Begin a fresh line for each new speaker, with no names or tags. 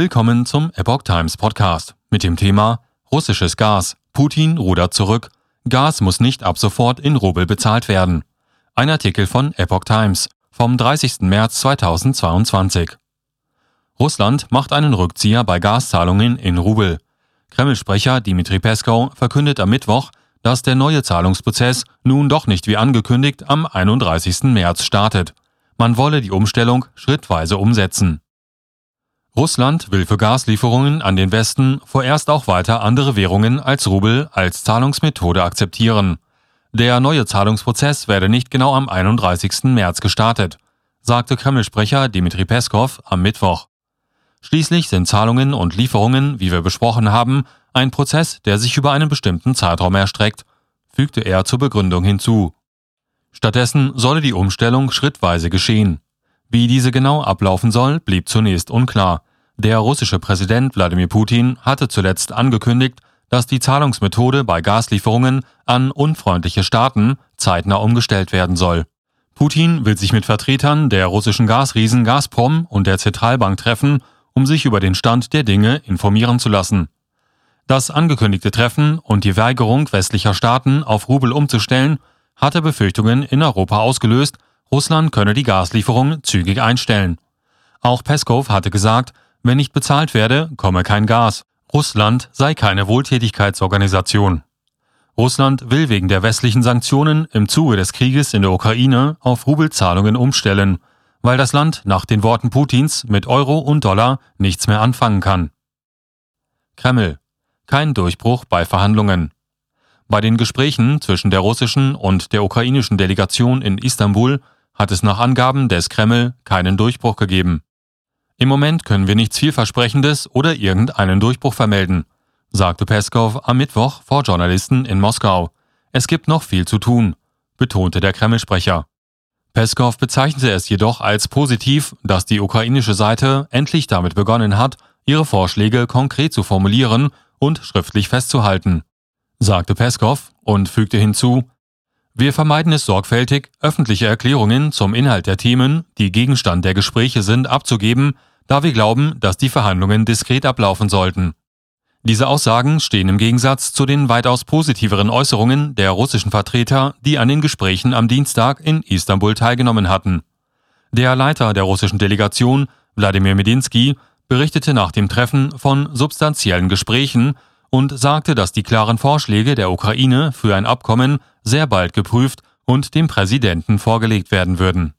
Willkommen zum Epoch Times Podcast mit dem Thema Russisches Gas. Putin rudert zurück. Gas muss nicht ab sofort in Rubel bezahlt werden. Ein Artikel von Epoch Times vom 30. März 2022. Russland macht einen Rückzieher bei Gaszahlungen in Rubel. Kreml-Sprecher Dmitri Peskov verkündet am Mittwoch, dass der neue Zahlungsprozess nun doch nicht wie angekündigt am 31. März startet. Man wolle die Umstellung schrittweise umsetzen. Russland will für Gaslieferungen an den Westen vorerst auch weiter andere Währungen als Rubel als Zahlungsmethode akzeptieren. Der neue Zahlungsprozess werde nicht genau am 31. März gestartet, sagte Kreml-Sprecher Dmitri Peskov am Mittwoch. Schließlich sind Zahlungen und Lieferungen, wie wir besprochen haben, ein Prozess, der sich über einen bestimmten Zeitraum erstreckt, fügte er zur Begründung hinzu. Stattdessen solle die Umstellung schrittweise geschehen. Wie diese genau ablaufen soll, blieb zunächst unklar. Der russische Präsident Wladimir Putin hatte zuletzt angekündigt, dass die Zahlungsmethode bei Gaslieferungen an unfreundliche Staaten zeitnah umgestellt werden soll. Putin will sich mit Vertretern der russischen Gasriesen Gazprom und der Zentralbank treffen, um sich über den Stand der Dinge informieren zu lassen. Das angekündigte Treffen und die Weigerung westlicher Staaten auf Rubel umzustellen, hatte Befürchtungen in Europa ausgelöst, Russland könne die Gaslieferung zügig einstellen. Auch Peskov hatte gesagt, wenn nicht bezahlt werde, komme kein Gas. Russland sei keine Wohltätigkeitsorganisation. Russland will wegen der westlichen Sanktionen im Zuge des Krieges in der Ukraine auf Rubelzahlungen umstellen, weil das Land nach den Worten Putins mit Euro und Dollar nichts mehr anfangen kann. Kreml. Kein Durchbruch bei Verhandlungen. Bei den Gesprächen zwischen der russischen und der ukrainischen Delegation in Istanbul hat es nach Angaben des Kreml keinen Durchbruch gegeben. Im Moment können wir nichts vielversprechendes oder irgendeinen Durchbruch vermelden, sagte Peskov am Mittwoch vor Journalisten in Moskau. Es gibt noch viel zu tun, betonte der Kreml-Sprecher. Peskov bezeichnete es jedoch als positiv, dass die ukrainische Seite endlich damit begonnen hat, ihre Vorschläge konkret zu formulieren und schriftlich festzuhalten, sagte Peskov und fügte hinzu, wir vermeiden es sorgfältig, öffentliche Erklärungen zum Inhalt der Themen, die Gegenstand der Gespräche sind, abzugeben, da wir glauben, dass die Verhandlungen diskret ablaufen sollten. Diese Aussagen stehen im Gegensatz zu den weitaus positiveren Äußerungen der russischen Vertreter, die an den Gesprächen am Dienstag in Istanbul teilgenommen hatten. Der Leiter der russischen Delegation, Wladimir Medinsky, berichtete nach dem Treffen von substanziellen Gesprächen und sagte, dass die klaren Vorschläge der Ukraine für ein Abkommen sehr bald geprüft und dem Präsidenten vorgelegt werden würden.